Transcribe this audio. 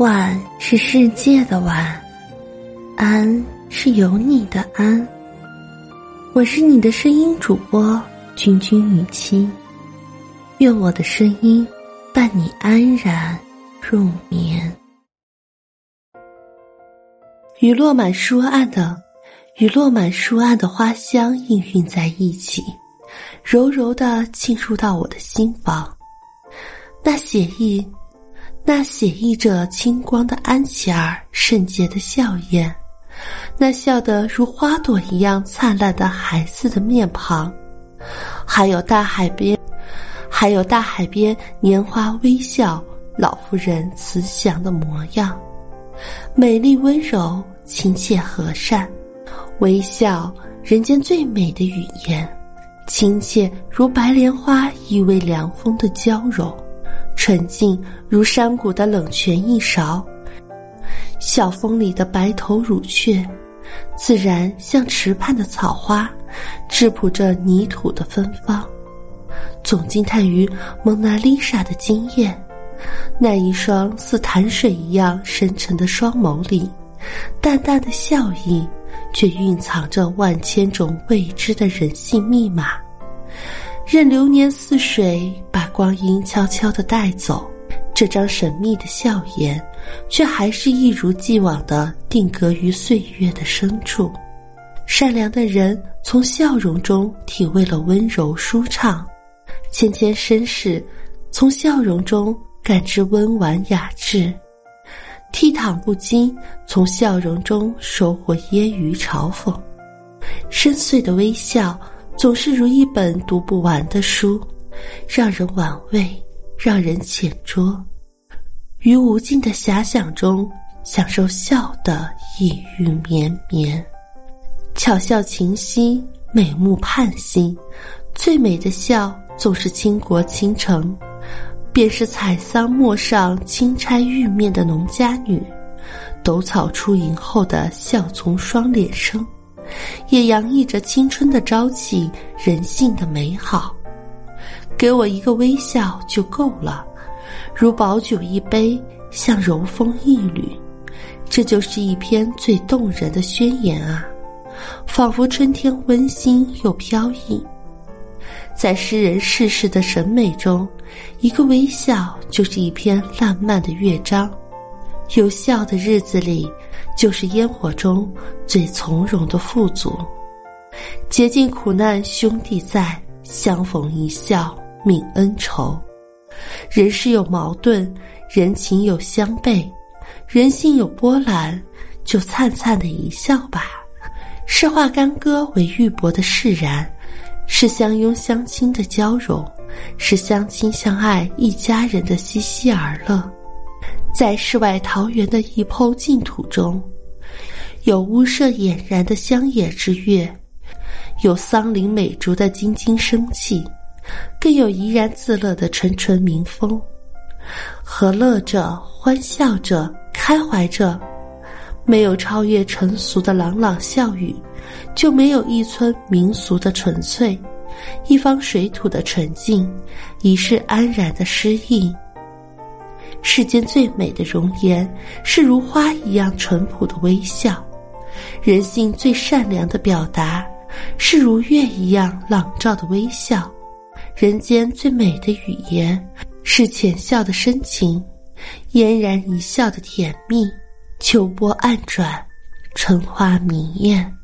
晚是世界的晚，安是有你的安。我是你的声音主播君君雨期，愿我的声音伴你安然入眠。与落满书案的，与落满书案的花香氤氲在一起，柔柔的沁入到我的心房，那写意。那写意着清光的安琪儿，圣洁的笑颜，那笑得如花朵一样灿烂的孩子的面庞，还有大海边，还有大海边年华微笑老妇人慈祥的模样，美丽温柔亲切和善，微笑人间最美的语言，亲切如白莲花依偎凉风的娇柔。纯净如山谷的冷泉一勺，小风里的白头乳雀，自然像池畔的草花，质朴着泥土的芬芳。总惊叹于蒙娜丽莎的惊艳，那一双似潭水一样深沉的双眸里，淡淡的笑意，却蕴藏着万千种未知的人性密码。任流年似水，光阴悄悄地带走，这张神秘的笑颜，却还是一如既往的定格于岁月的深处。善良的人从笑容中体味了温柔舒畅，谦谦绅士从笑容中感知温婉雅致，倜傥不羁从笑容中收获揶揄嘲讽，深邃的微笑。总是如一本读不完的书，让人玩味，让人浅酌，于无尽的遐想中享受笑的意欲绵绵。巧笑琴兮，美目盼兮，最美的笑总是倾国倾城。便是采桑陌上轻钗玉面的农家女，斗草出营后的笑从双脸生。也洋溢着青春的朝气，人性的美好。给我一个微笑就够了，如薄酒一杯，像柔风一缕，这就是一篇最动人的宣言啊！仿佛春天温馨又飘逸。在诗人世事的审美中，一个微笑就是一篇浪漫的乐章。有笑的日子里。就是烟火中最从容的富足，竭尽苦难兄弟在，相逢一笑泯恩仇。人世有矛盾，人情有相悖，人性有波澜，就灿灿的一笑吧。是化干戈为玉帛的释然，是相拥相亲的交融，是相亲相爱一家人的嬉戏而乐。在世外桃源的一抔净土中，有屋舍俨然的乡野之乐，有桑林美竹的晶晶生气，更有怡然自乐的纯纯民风。和乐着，欢笑着，开怀着，没有超越尘俗的朗朗笑语，就没有一村民俗的纯粹，一方水土的纯净，一世安然的诗意。世间最美的容颜，是如花一样淳朴的微笑；人性最善良的表达，是如月一样朗照的微笑；人间最美的语言，是浅笑的深情，嫣然一笑的甜蜜。秋波暗转，春花明艳。